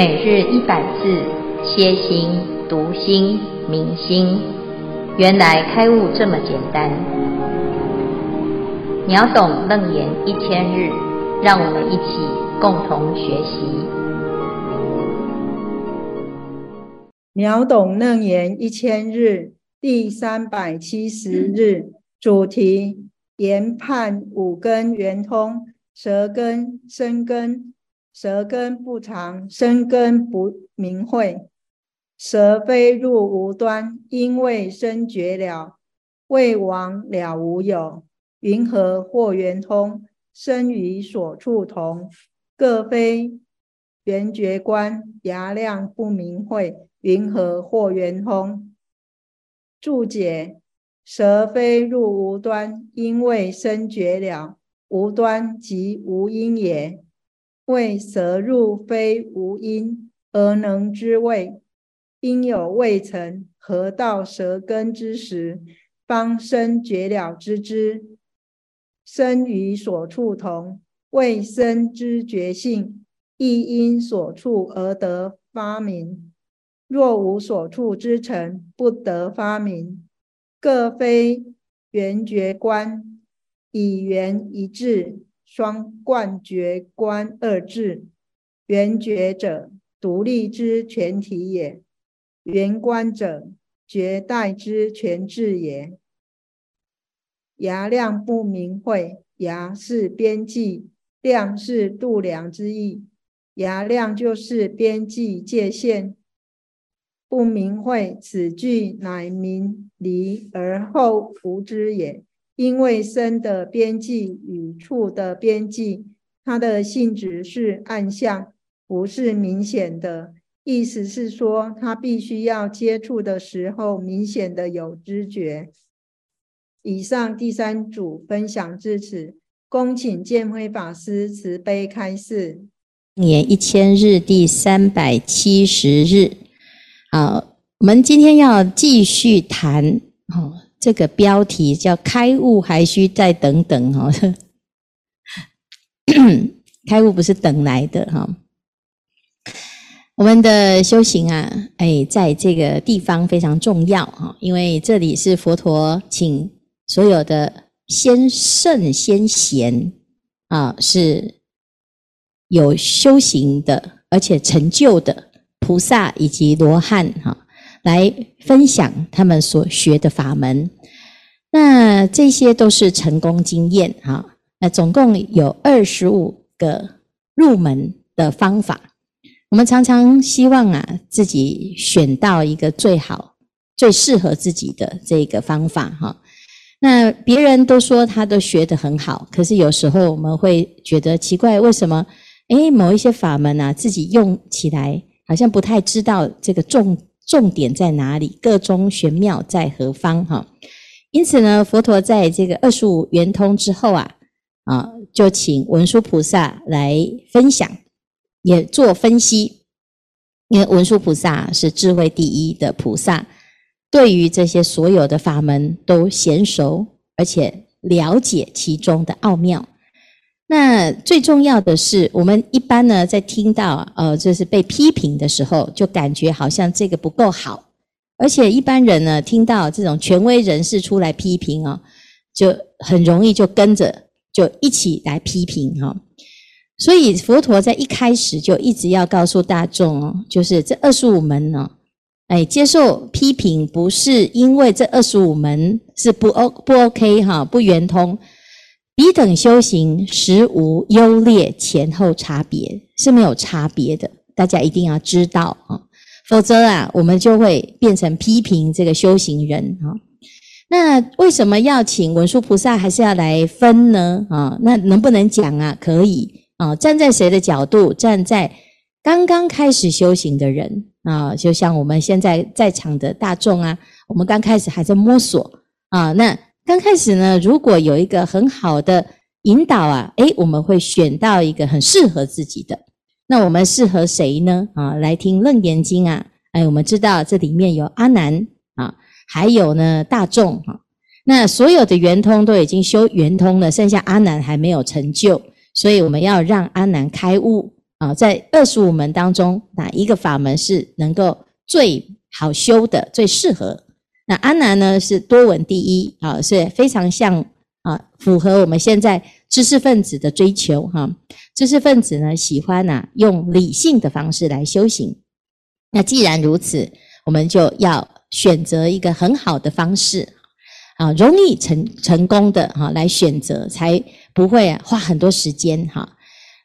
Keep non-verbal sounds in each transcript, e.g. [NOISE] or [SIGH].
每日一百字，歇心、读心、明心，原来开悟这么简单。秒懂楞严一千日，让我们一起共同学习。秒懂楞严一千日第三百七十日主题：研判五根圆通，舌根、身根。舌根不长，身根不明慧。舌非入无端，因为生觉了，未亡了无有。云何或圆通？身与所处同，各非圆觉观。牙量不明慧，云何或圆通？注解：舌非入无端，因为生觉了，无端即无因也。谓舌入非无因而能知味，因有未曾合到舌根之时，方生觉了知之。身与所处同，谓身知觉性，亦因所处而得发明。若无所处之尘，不得发明。各非缘觉观，以缘一致。双冠绝观二致，缘觉者独立之全体也，缘观者绝代之全智也。牙量不明慧，牙是边际，量是度量之意，牙量就是边际界限。不明慧，此句乃明离而后无知也。因为身的边际与处的边际，它的性质是暗相，不是明显的。意思是说，它必须要接触的时候，明显的有知觉。以上第三组分享至此，恭请建辉法师慈悲开示。年一千日第三百七十日，好，我们今天要继续谈，哦这个标题叫“开悟还需再等等”哈，[COUGHS] 开悟不是等来的哈。我们的修行啊，哎，在这个地方非常重要哈，因为这里是佛陀请所有的先圣先贤啊，是有修行的，而且成就的菩萨以及罗汉哈。来分享他们所学的法门，那这些都是成功经验哈。那总共有二十五个入门的方法。我们常常希望啊，自己选到一个最好、最适合自己的这个方法哈。那别人都说他都学得很好，可是有时候我们会觉得奇怪，为什么？诶，某一些法门啊，自己用起来好像不太知道这个重。重点在哪里？个中玄妙在何方？哈，因此呢，佛陀在这个二十五圆通之后啊，啊，就请文殊菩萨来分享，也做分析。因为文殊菩萨是智慧第一的菩萨，对于这些所有的法门都娴熟，而且了解其中的奥妙。那最重要的是，我们一般呢，在听到呃，就是被批评的时候，就感觉好像这个不够好，而且一般人呢，听到这种权威人士出来批评哦，就很容易就跟着就一起来批评哈。所以佛陀在一开始就一直要告诉大众哦，就是这二十五门呢，哎，接受批评不是因为这二十五门是不 O 不 OK 哈，不圆通。彼等修行实无优劣前后差别，是没有差别的。大家一定要知道啊，否则啊，我们就会变成批评这个修行人啊。那为什么要请文殊菩萨，还是要来分呢？啊，那能不能讲啊？可以啊，站在谁的角度？站在刚刚开始修行的人啊，就像我们现在在场的大众啊，我们刚开始还在摸索啊，那。刚开始呢，如果有一个很好的引导啊，诶，我们会选到一个很适合自己的。那我们适合谁呢？啊，来听《楞严经》啊，诶，我们知道这里面有阿难啊，还有呢大众哈。那所有的圆通都已经修圆通了，剩下阿难还没有成就，所以我们要让阿难开悟啊，在二十五门当中，哪一个法门是能够最好修的、最适合？那阿难呢，是多闻第一啊，是非常像啊，符合我们现在知识分子的追求哈。知识分子呢，喜欢呐、啊、用理性的方式来修行。那既然如此，我们就要选择一个很好的方式啊，容易成成功的哈来选择，才不会花很多时间哈。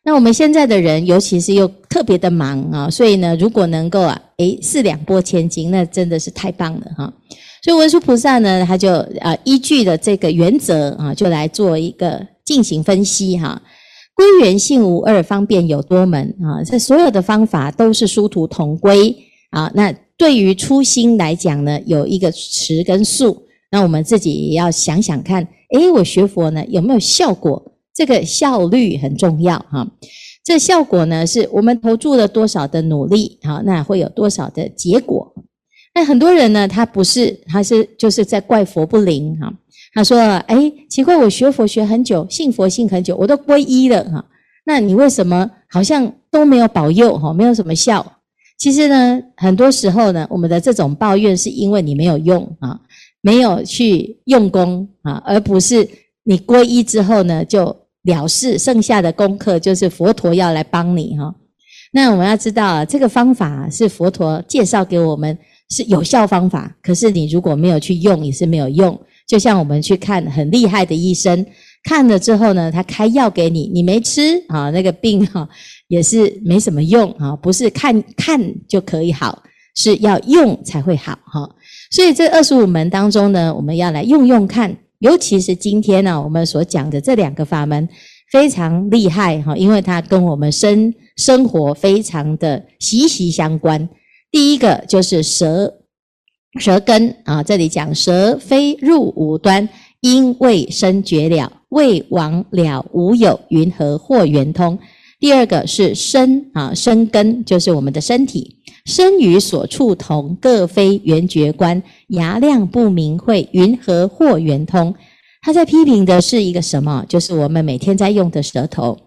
那我们现在的人，尤其是又特别的忙啊，所以呢，如果能够啊，诶，四两拨千斤，那真的是太棒了哈。所以文殊菩萨呢，他就啊依据的这个原则啊，就来做一个进行分析哈。归元性无二，方便有多门啊。这所有的方法都是殊途同归啊。那对于初心来讲呢，有一个持跟速，那我们自己也要想想看，诶，我学佛呢有没有效果？这个效率很重要哈，这效果呢，是我们投注了多少的努力，好，那会有多少的结果？那很多人呢，他不是，他是就是在怪佛不灵哈。他说：“哎，奇怪，我学佛学很久，信佛信很久，我都皈依了哈，那你为什么好像都没有保佑哈，没有什么效？其实呢，很多时候呢，我们的这种抱怨是因为你没有用啊，没有去用功啊，而不是你皈依之后呢就。”了事，剩下的功课就是佛陀要来帮你哈。那我们要知道，这个方法是佛陀介绍给我们，是有效方法。可是你如果没有去用，也是没有用。就像我们去看很厉害的医生，看了之后呢，他开药给你，你没吃啊，那个病哈也是没什么用啊。不是看看就可以好，是要用才会好哈。所以这二十五门当中呢，我们要来用用看。尤其是今天呢，我们所讲的这两个法门非常厉害哈，因为它跟我们生生活非常的息息相关。第一个就是舌舌根啊，这里讲舌非入五端，因未生觉了，未亡了无有，云何或圆通？第二个是身啊，身根就是我们的身体。身与所处同，各非圆觉观，牙量不明慧，云何或圆通？他在批评的是一个什么？就是我们每天在用的舌头。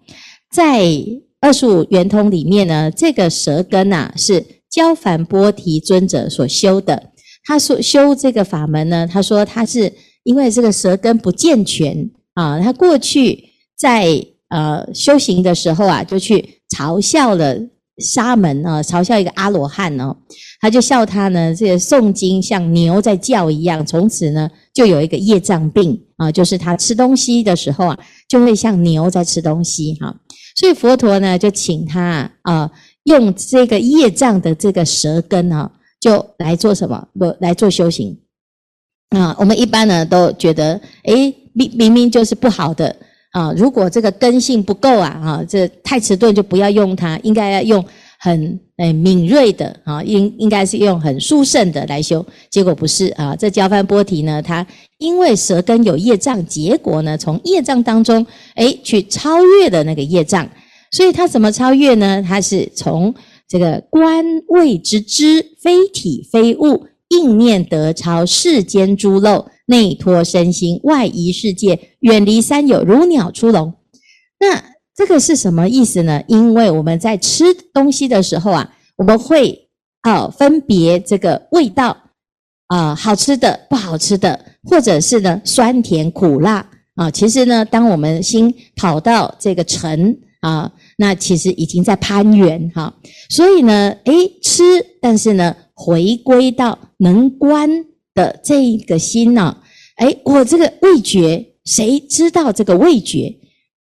在二十五圆通里面呢，这个舌根啊，是焦梵波提尊者所修的。他所修这个法门呢，他说他是因为这个舌根不健全啊，他过去在呃修行的时候啊，就去嘲笑了。沙门啊，嘲笑一个阿罗汉哦，他就笑他呢，这个诵经像牛在叫一样，从此呢就有一个业障病啊，就是他吃东西的时候啊，就会像牛在吃东西哈。所以佛陀呢就请他啊，用这个业障的这个舌根啊，就来做什么？不来做修行啊？我们一般呢都觉得，诶，明明明就是不好的。啊，如果这个根性不够啊，啊，这太迟钝就不要用它，应该要用很诶敏锐的啊，应应该是用很殊胜的来修。结果不是啊，这焦梵波提呢，他因为舌根有业障，结果呢，从业障当中诶去超越了那个业障，所以他怎么超越呢？他是从这个观谓之知，非体非物，应念得超世间诸漏。内脱身心，外移世界，远离三有，如鸟出笼。那这个是什么意思呢？因为我们在吃东西的时候啊，我们会啊分别这个味道啊，好吃的、不好吃的，或者是呢酸甜苦辣啊。其实呢，当我们心跑到这个尘啊，那其实已经在攀缘哈。所以呢，诶，吃，但是呢，回归到能观。的这一个心呢、啊，哎，我这个味觉，谁知道这个味觉？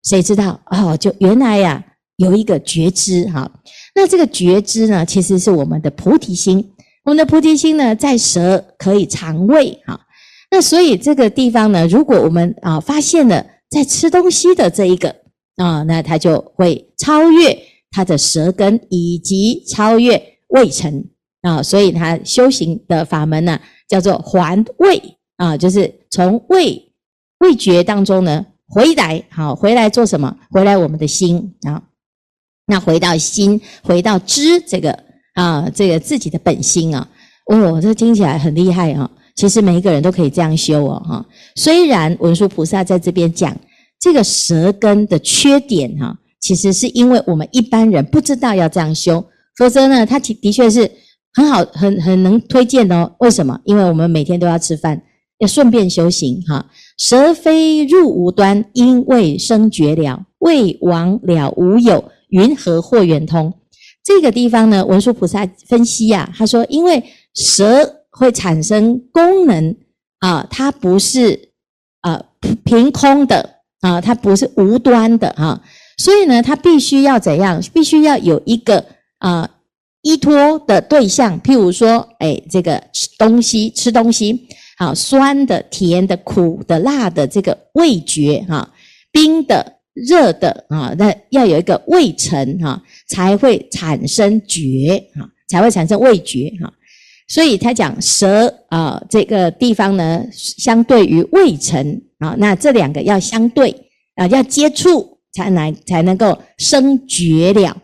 谁知道？哦，就原来呀、有一个觉知哈。那这个觉知呢，其实是我们的菩提心。我们的菩提心呢，在舌可以尝味哈。那所以这个地方呢，如果我们啊发现了在吃东西的这一个啊，那他就会超越他的舌根，以及超越味尘啊。所以他修行的法门呢。叫做还味啊，就是从味味觉当中呢回来，好回来做什么？回来我们的心啊，那回到心，回到知这个啊，这个自己的本心啊，哦，这听起来很厉害啊。其实每一个人都可以这样修哦，哈。虽然文殊菩萨在这边讲这个舌根的缺点哈，其实是因为我们一般人不知道要这样修，否则呢，它的确是很好、很很能推荐的哦。为什么？因为我们每天都要吃饭，要顺便修行哈。舌非入无端，因未生绝了，未亡了无有，云何获圆通？这个地方呢，文殊菩萨分析呀、啊，他说，因为舌会产生功能啊，它不是啊凭空的啊，它不是无端的啊，所以呢，它必须要怎样？必须要有一个啊依托的对象，譬如说，哎，这个吃东西，吃东西，好、啊、酸的、甜的、苦的、辣的，这个味觉哈、冰的。热的啊，那要有一个味层哈，才会产生觉哈，才会产生味觉哈。所以他讲舌啊这个地方呢，相对于味层啊，那这两个要相对啊，要接触才能才能够生觉了。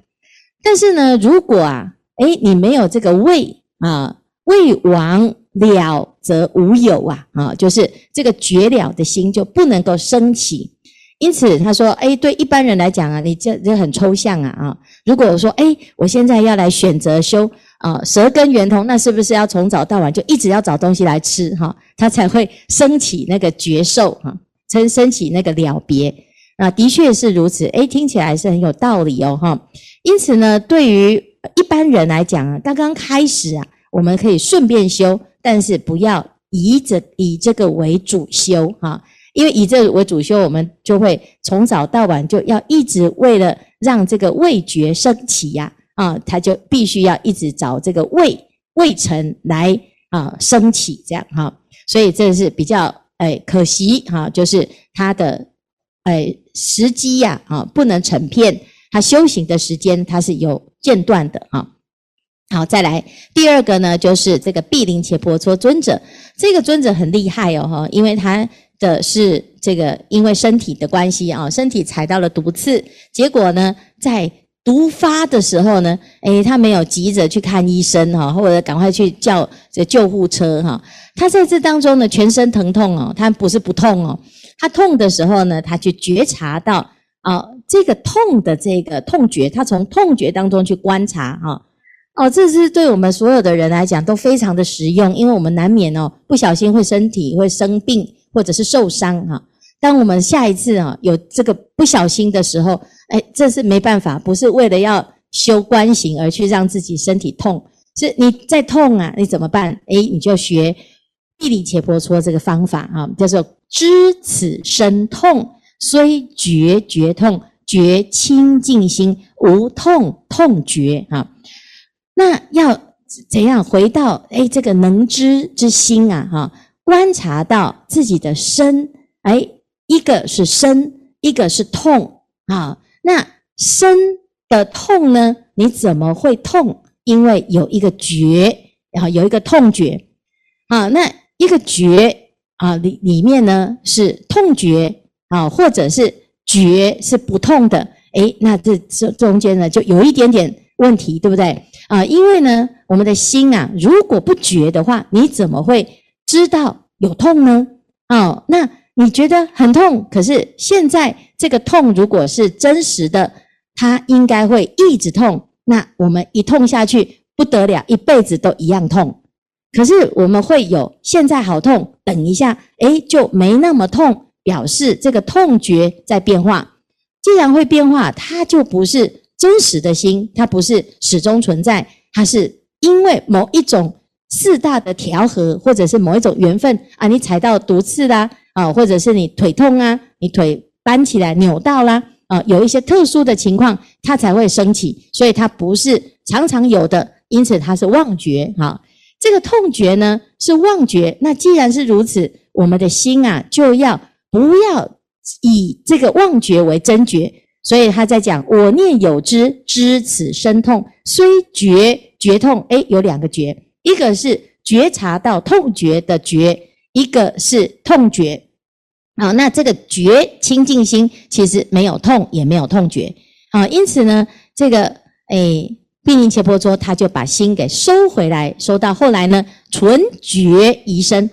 但是呢，如果啊，诶你没有这个味啊，味亡了则无有啊啊，就是这个觉了的心就不能够升起。因此，他说：“哎，对一般人来讲啊，你这这很抽象啊啊！如果我说，哎，我现在要来选择修啊舌根圆通，那是不是要从早到晚就一直要找东西来吃哈，他才会升起那个觉受哈，升升起那个了别啊？的确是如此，哎，听起来是很有道理哦哈。因此呢，对于一般人来讲啊，刚刚开始啊，我们可以顺便修，但是不要以这以这个为主修哈。”因为以这为主修，我们就会从早到晚就要一直为了让这个味觉升起呀，啊他就必须要一直找这个味味尘来啊升起这样哈，所以这是比较诶可惜哈，就是他的诶时机呀啊不能成片，他修行的时间他是有间断的哈。好，再来第二个呢，就是这个毗陵且婆娑尊者，这个尊者很厉害哦哈，因为他。的是这个，因为身体的关系啊，身体踩到了毒刺，结果呢，在毒发的时候呢，诶，他没有急着去看医生哈，或者赶快去叫这救护车哈，他在这当中呢，全身疼痛哦，他不是不痛哦，他痛的时候呢，他去觉察到啊，这个痛的这个痛觉，他从痛觉当中去观察哈，哦，这是对我们所有的人来讲都非常的实用，因为我们难免哦，不小心会身体会生病。或者是受伤哈，当我们下一次啊有这个不小心的时候，哎，这是没办法，不是为了要修观行而去让自己身体痛，是你在痛啊，你怎么办？哎，你就学地理且婆蹉这个方法啊，叫做知此身痛，虽觉觉痛，觉清净心，无痛痛觉啊。那要怎样回到哎这个能知之心啊？哈。观察到自己的身，哎，一个是身，一个是痛啊。那身的痛呢？你怎么会痛？因为有一个觉，然后有一个痛觉啊。那一个觉啊里里面呢是痛觉啊，或者是觉是不痛的。哎，那这这中间呢就有一点点问题，对不对啊？因为呢，我们的心啊，如果不觉的话，你怎么会？知道有痛呢？哦，那你觉得很痛，可是现在这个痛如果是真实的，它应该会一直痛。那我们一痛下去不得了，一辈子都一样痛。可是我们会有现在好痛，等一下，诶，就没那么痛，表示这个痛觉在变化。既然会变化，它就不是真实的心，它不是始终存在，它是因为某一种。四大的调和，或者是某一种缘分啊，你踩到毒刺啦，啊或者是你腿痛啊，你腿搬起来扭到啦，啊，有一些特殊的情况，它才会升起，所以它不是常常有的，因此它是妄觉。哈，这个痛觉呢是妄觉，那既然是如此，我们的心啊就要不要以这个妄觉为真觉，所以他在讲我念有知，知此身痛，虽觉觉痛，诶，有两个觉。一个是觉察到痛觉的觉，一个是痛觉。啊，那这个觉清净心其实没有痛，也没有痛觉。啊，因此呢，这个诶，毗陵伽婆蹉他就把心给收回来，收到后来呢，纯觉遗身。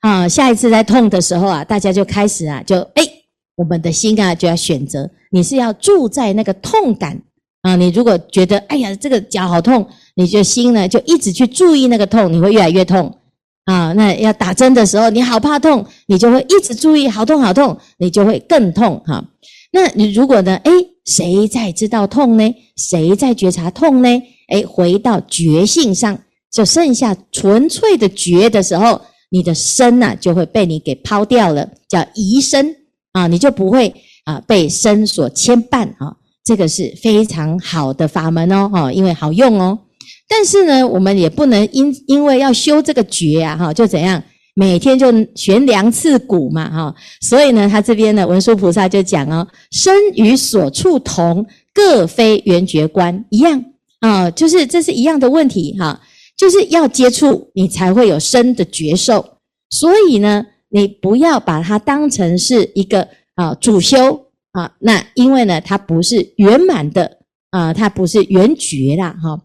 啊，下一次在痛的时候啊，大家就开始啊，就诶我们的心啊就要选择，你是要住在那个痛感啊。你如果觉得哎呀这个脚好痛，你就心呢就一直去注意那个痛，你会越来越痛啊。那要打针的时候，你好怕痛，你就会一直注意好痛好痛，你就会更痛哈。那你如果呢？哎，谁在知道痛呢？谁在觉察痛呢？哎，回到觉性上，就剩下纯粹的觉的时候，你的身呐、就会被你给抛掉了，叫移身啊，你就不会啊被身所牵绊啊。这个是非常好的法门哦，哈，因为好用哦。但是呢，我们也不能因因为要修这个觉啊，哈，就怎样？每天就悬梁刺股嘛，哈，所以呢，他这边呢，文殊菩萨就讲哦，身与所处同，各非圆觉观一样。啊，就是这是一样的问题哈，就是要接触你才会有身的觉受，所以呢，你不要把它当成是一个啊主修啊，那因为呢，它不是圆满的啊，它不是圆觉啦哈，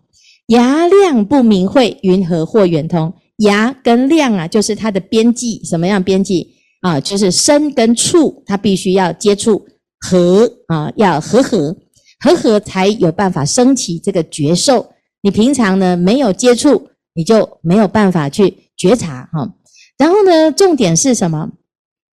牙量不明慧，云何获圆通？牙跟量啊，就是它的边际，什么样边际啊？就是身跟处，它必须要接触合啊，要合合合合才有办法升起这个觉受。你平常呢没有接触，你就没有办法去觉察哈。然后呢，重点是什么？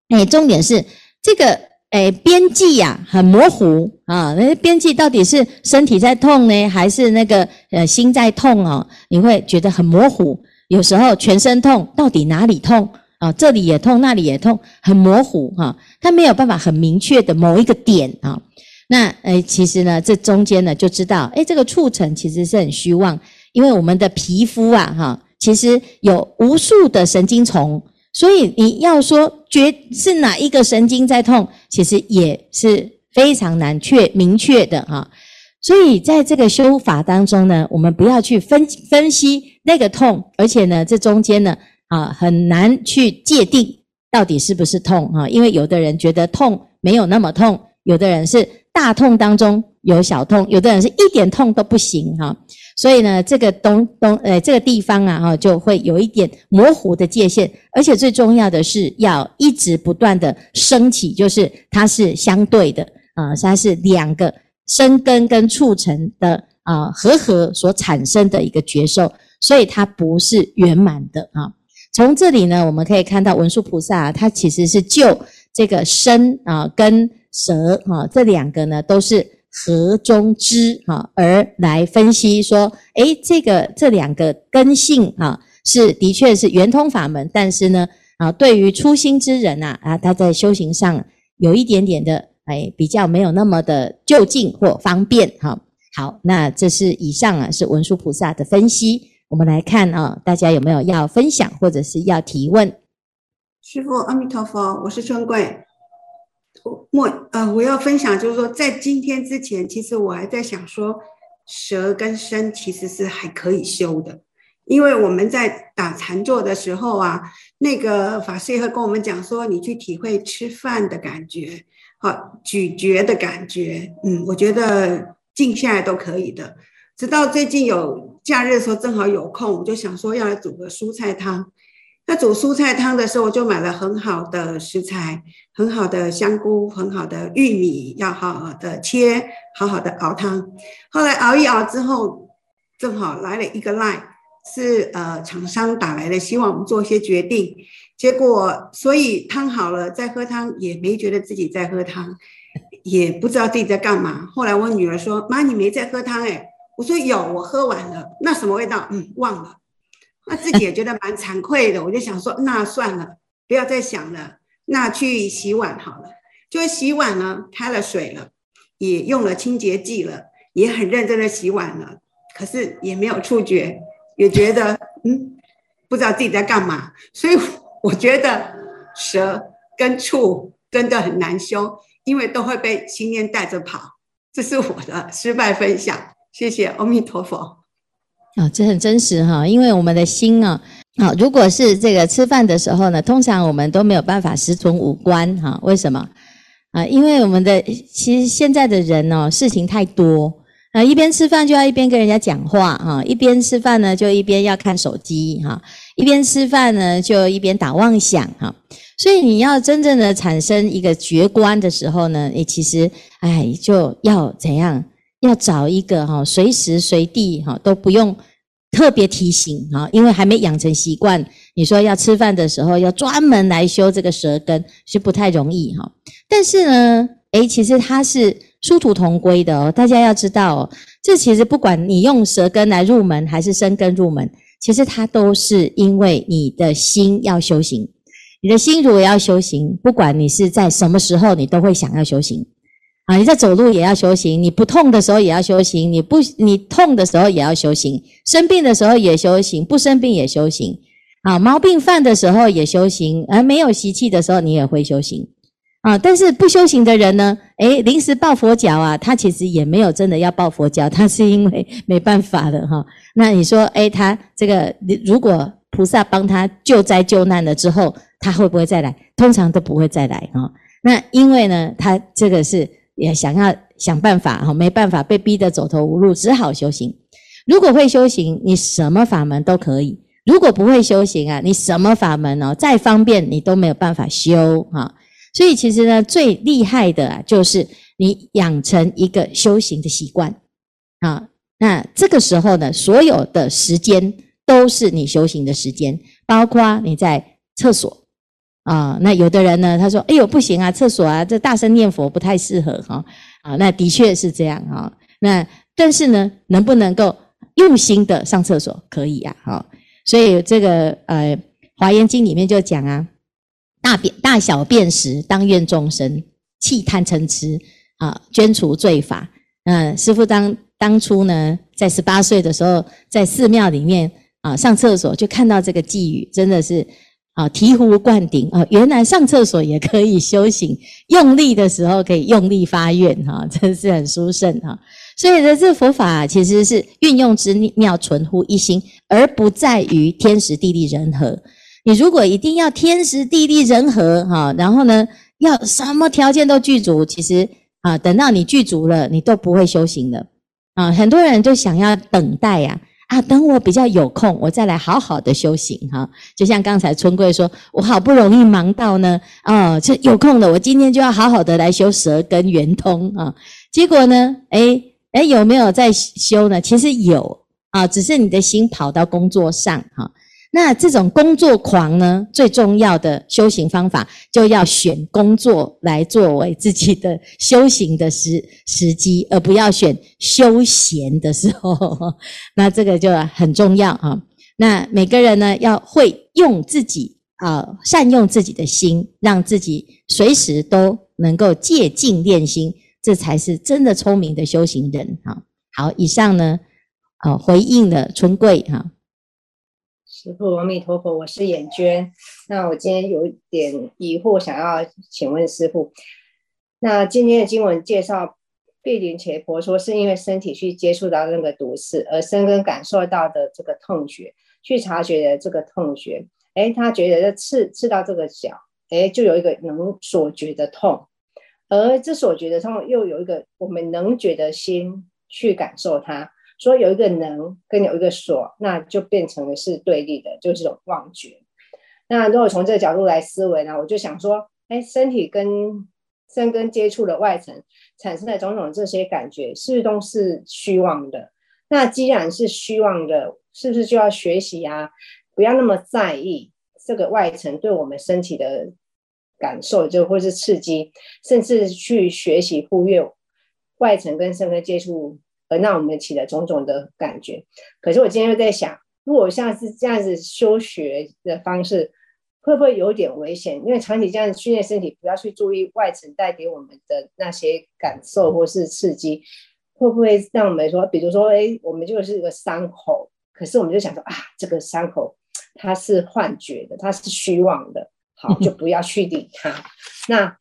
哎，重点是这个哎边际呀很模糊啊。那边际到底是身体在痛呢，还是那个呃心在痛啊？你会觉得很模糊。有时候全身痛，到底哪里痛啊？这里也痛，那里也痛，很模糊哈，它没有办法很明确的某一个点啊。那诶，其实呢，这中间呢就知道，诶，这个触诊其实是很虚妄，因为我们的皮肤啊，哈，其实有无数的神经丛，所以你要说觉是哪一个神经在痛，其实也是非常难确明确的哈。所以在这个修法当中呢，我们不要去分分析那个痛，而且呢，这中间呢，啊，很难去界定到底是不是痛啊，因为有的人觉得痛没有那么痛，有的人是大痛当中有小痛，有的人是一点痛都不行哈。所以呢，这个东东呃这个地方啊哈，就会有一点模糊的界限，而且最重要的是要一直不断的升起，就是它是相对的啊，它是两个。生根跟促成的啊和合所产生的一个觉受，所以它不是圆满的啊。从这里呢，我们可以看到文殊菩萨啊，他其实是就这个身啊跟舌哈这两个呢都是合中之哈而来分析说，诶，这个这两个根性啊是的确是圆通法门，但是呢啊对于初心之人呐啊他在修行上有一点点的。哎，比较没有那么的就近或方便哈。好，那这是以上啊，是文殊菩萨的分析。我们来看啊，大家有没有要分享或者是要提问？师父阿弥陀佛，我是春贵。我呃，我要分享就是说，在今天之前，其实我还在想说，舌跟身其实是还可以修的，因为我们在打禅坐的时候啊，那个法师也会跟我们讲说，你去体会吃饭的感觉。好，咀嚼的感觉，嗯，我觉得静下来都可以的。直到最近有假日的时候，正好有空，我就想说要来煮个蔬菜汤。那煮蔬菜汤的时候，我就买了很好的食材，很好的香菇，很好的玉米，要好好的切，好好的熬汤。后来熬一熬之后，正好来了一个 line，是呃厂商打来的，希望我们做一些决定。结果，所以汤好了，再喝汤也没觉得自己在喝汤，也不知道自己在干嘛。后来我女儿说：“妈，你没在喝汤哎？”我说：“有，我喝完了。”那什么味道？嗯，忘了。那自己也觉得蛮惭愧的。我就想说：“那算了，不要再想了。那去洗碗好了。”就洗碗呢，开了水了，也用了清洁剂了，也很认真的洗碗了。可是也没有触觉，也觉得嗯，不知道自己在干嘛。所以。我觉得舌跟触真的很难修，因为都会被心念带着跑。这是我的失败分享，谢谢阿弥陀佛。啊、这很真实哈，因为我们的心啊，啊、如果是这个吃饭的时候呢，通常我们都没有办法实存五观哈。为什么？啊，因为我们的其实现在的人哦，事情太多。啊，一边吃饭就要一边跟人家讲话哈，一边吃饭呢就一边要看手机哈，一边吃饭呢，就一边打妄想哈。所以你要真正的产生一个觉观的时候呢，你其实哎就要怎样？要找一个哈，随时随地哈都不用特别提醒哈，因为还没养成习惯。你说要吃饭的时候要专门来修这个舌根是不太容易哈。但是呢，诶，其实它是殊途同归的哦。大家要知道哦，这其实不管你用舌根来入门还是生根入门，其实它都是因为你的心要修行。你的心如果要修行，不管你是在什么时候，你都会想要修行。啊，你在走路也要修行，你不痛的时候也要修行，你不你痛的时候也要修行，生病的时候也修行，不生病也修行。啊，毛病犯的时候也修行，而没有习气的时候你也会修行。啊，但是不修行的人呢？诶，临时抱佛脚啊，他其实也没有真的要抱佛脚，他是因为 [LAUGHS] 没办法了哈。那你说，诶，他这个如果菩萨帮他救灾救难了之后，他会不会再来？通常都不会再来哈。那因为呢，他这个是。也想要想办法哈，没办法，被逼得走投无路，只好修行。如果会修行，你什么法门都可以；如果不会修行啊，你什么法门哦，再方便你都没有办法修哈。所以其实呢，最厉害的啊，就是你养成一个修行的习惯啊。那这个时候呢，所有的时间都是你修行的时间，包括你在厕所。啊，那有的人呢，他说：“哎呦，不行啊，厕所啊，这大声念佛不太适合哈。”啊，那的确是这样哈。那但是呢，能不能够用心的上厕所？可以呀，哈。所以这个呃，《华严经》里面就讲啊，大便大小便时，当愿众生弃贪嗔痴啊，捐除罪法。嗯，师父当当初呢，在十八岁的时候，在寺庙里面啊上厕所，就看到这个偈语，真的是。啊，醍醐灌顶啊！原来上厕所也可以修行，用力的时候可以用力发愿哈，真是很殊胜哈。所以呢，这佛法其实是运用之妙，存乎一心，而不在于天时地利人和。你如果一定要天时地利人和哈，然后呢，要什么条件都具足，其实啊，等到你具足了，你都不会修行的啊。很多人就想要等待呀。等我比较有空，我再来好好的修行哈。就像刚才春桂说，我好不容易忙到呢，哦，这有空了，我今天就要好好的来修舌根圆通啊。结果呢，诶诶有没有在修呢？其实有啊，只是你的心跑到工作上哈。那这种工作狂呢，最重要的修行方法，就要选工作来作为自己的修行的时时机，而不要选休闲的时候。[LAUGHS] 那这个就很重要啊。那每个人呢，要会用自己啊，善用自己的心，让自己随时都能够借境练心，这才是真的聪明的修行人啊。好，以上呢，啊，回应了春桂哈。师父，阿弥陀佛，我是眼娟。那我今天有点疑惑，想要请问师父。那今天的经文介绍，毗陵伽婆说，是因为身体去接触到那个毒刺，而深根感受到的这个痛觉，去察觉的这个痛觉。诶，他觉得这刺刺到这个脚，诶，就有一个能所觉的痛，而这所觉的痛又有一个我们能觉的心去感受它。说有一个能跟有一个所，那就变成了是对立的，就是这种妄觉。那如果从这个角度来思维呢，我就想说，哎，身体跟身根接触的外层产生的种种这些感觉，是不是都是虚妄的？那既然是虚妄的，是不是就要学习啊？不要那么在意这个外层对我们身体的感受，就或是刺激，甚至去学习忽略外层跟身根接触。而让我们起了种种的感觉，可是我今天又在想，如果像是这样子休学的方式，会不会有点危险？因为长期这样子训练身体，不要去注意外层带给我们的那些感受或是刺激，会不会让我们说，比如说，哎，我们就是一个伤口，可是我们就想说啊，这个伤口它是幻觉的，它是虚妄的，好，就不要去理它。[LAUGHS] 那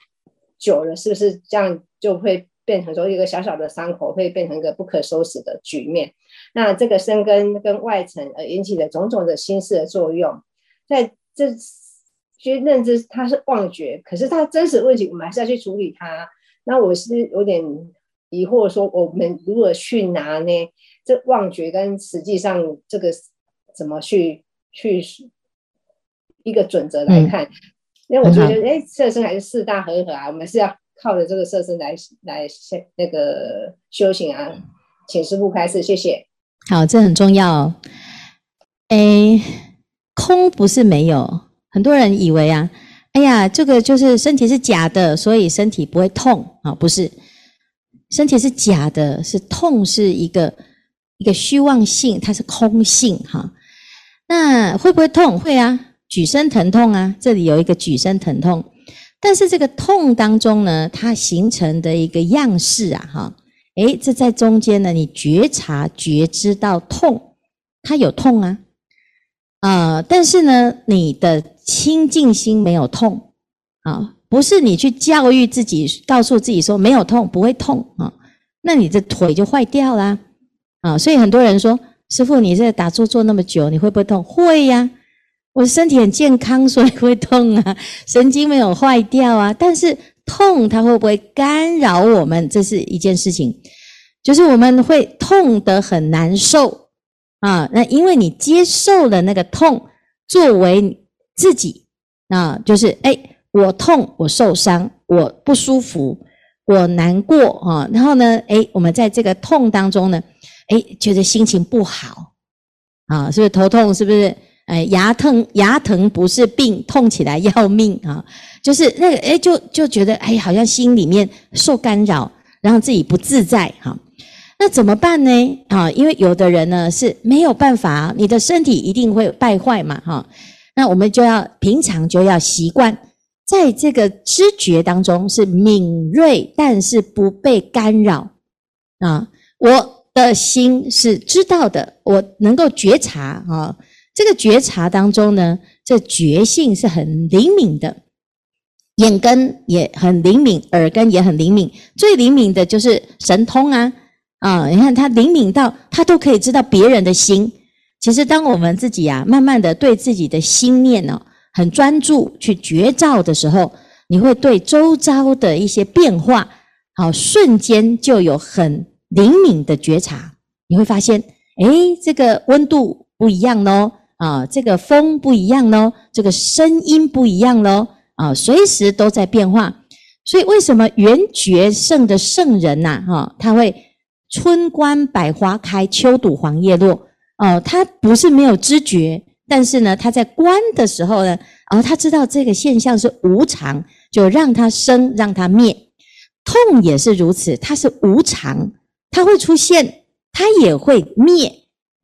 久了是不是这样就会？变成说一个小小的伤口，会变成一个不可收拾的局面。那这个生根跟外层而引起的种种的心事的作用，在这其实认知它是妄觉，可是它真实问题，我们还是要去处理它。那我是有点疑惑，说我们如何去拿呢？这妄觉跟实际上这个怎么去去一个准则来看。因为、嗯、我觉得，哎，色身还是四大合合啊，我们是要靠着这个色身来来那个修行啊。请师傅开示，谢谢。好，这很重要。哎，空不是没有，很多人以为啊，哎呀，这个就是身体是假的，所以身体不会痛啊，不是。身体是假的，是痛是一个一个虚妄性，它是空性哈。那会不会痛？会啊，举身疼痛啊，这里有一个举身疼痛。但是这个痛当中呢，它形成的一个样式啊，哈，诶，这在中间呢，你觉察觉知到痛，它有痛啊，啊、呃，但是呢，你的清净心没有痛啊。不是你去教育自己，告诉自己说没有痛，不会痛啊，那你的腿就坏掉啦啊！所以很多人说，师父，你这打坐坐那么久，你会不会痛？会呀，我身体很健康，[LAUGHS] 所以会痛啊，神经没有坏掉啊。但是痛它会不会干扰我们？这是一件事情，就是我们会痛得很难受啊。那因为你接受了那个痛作为自己啊，就是诶我痛，我受伤，我不舒服，我难过啊。然后呢，诶，我们在这个痛当中呢，诶，觉得心情不好啊，是不是头痛？是不是？诶，牙疼，牙疼不是病，痛起来要命啊。就是那个，诶，就就觉得，哎，好像心里面受干扰，然后自己不自在哈。那怎么办呢？啊，因为有的人呢是没有办法，你的身体一定会败坏嘛，哈。那我们就要平常就要习惯。在这个知觉当中是敏锐，但是不被干扰啊！我的心是知道的，我能够觉察啊。这个觉察当中呢，这觉性是很灵敏的，眼根也很灵敏，耳根也很灵敏。最灵敏的就是神通啊啊！你看他灵敏到他都可以知道别人的心。其实当我们自己啊，慢慢的对自己的心念呢。很专注去觉照的时候，你会对周遭的一些变化，好瞬间就有很灵敏的觉察。你会发现，诶，这个温度不一样哦，啊，这个风不一样喽，这个声音不一样喽，啊，随时都在变化。所以为什么圆觉圣的圣人呐，哈，他会春观百花开，秋睹黄叶落，哦，他不是没有知觉。但是呢，他在观的时候呢，哦，他知道这个现象是无常，就让它生，让它灭。痛也是如此，它是无常，它会出现，它也会灭。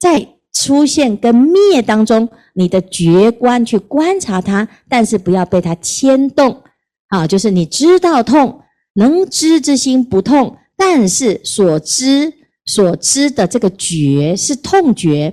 在出现跟灭当中，你的觉观去观察它，但是不要被它牵动。啊，就是你知道痛，能知之心不痛，但是所知所知的这个觉是痛觉。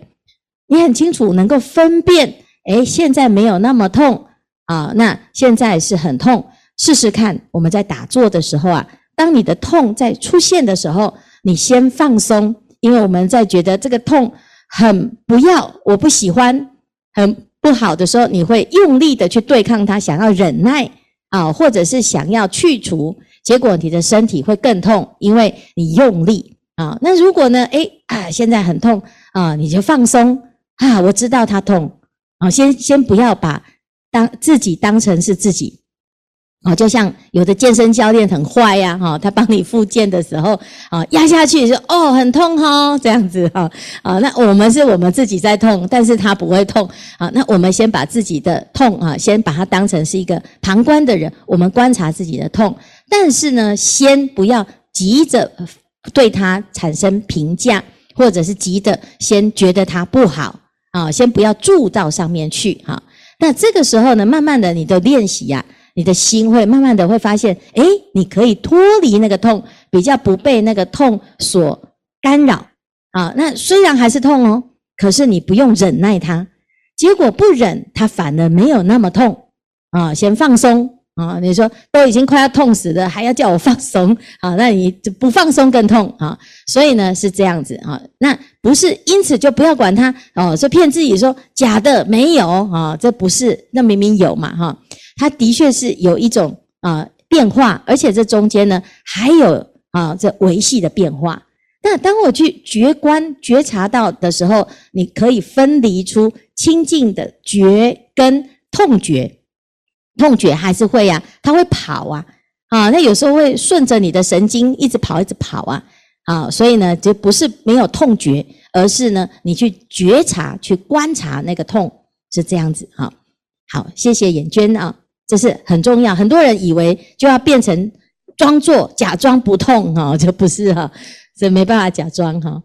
你很清楚，能够分辨，诶，现在没有那么痛啊，那现在是很痛。试试看，我们在打坐的时候啊，当你的痛在出现的时候，你先放松，因为我们在觉得这个痛很不要，我不喜欢，很不好的时候，你会用力的去对抗它，想要忍耐啊，或者是想要去除，结果你的身体会更痛，因为你用力啊。那如果呢，诶，啊，现在很痛啊，你就放松。啊，我知道它痛啊，先先不要把当自己当成是自己啊，就像有的健身教练很坏呀，哈，他帮你复健的时候啊，压下去说哦很痛哈，这样子哈啊，那我们是我们自己在痛，但是他不会痛啊，那我们先把自己的痛啊，先把它当成是一个旁观的人，我们观察自己的痛，但是呢，先不要急着对他产生评价，或者是急着先觉得他不好。啊，先不要住到上面去哈。那这个时候呢，慢慢的你的练习呀，你的心会慢慢的会发现，诶，你可以脱离那个痛，比较不被那个痛所干扰啊。那虽然还是痛哦，可是你不用忍耐它，结果不忍，它反而没有那么痛啊。先放松。啊，你说都已经快要痛死了，还要叫我放松啊？那你就不放松更痛啊？所以呢是这样子啊。那不是因此就不要管他哦，说骗自己说假的没有啊？这不是，那明明有嘛哈？它的确是有一种啊变化，而且这中间呢还有啊这维系的变化。那当我去觉观觉察到的时候，你可以分离出清净的觉跟痛觉，痛觉还是会呀、它会跑啊，啊，那有时候会顺着你的神经一直跑，一直跑啊，啊，所以呢，就不是没有痛觉，而是呢，你去觉察、去观察那个痛，是这样子哈。好，谢谢眼娟啊，这是很重要。很多人以为就要变成装作假装不痛哈，这不是哈，这没办法假装哈。